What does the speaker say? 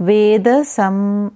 वेदसंरक्षण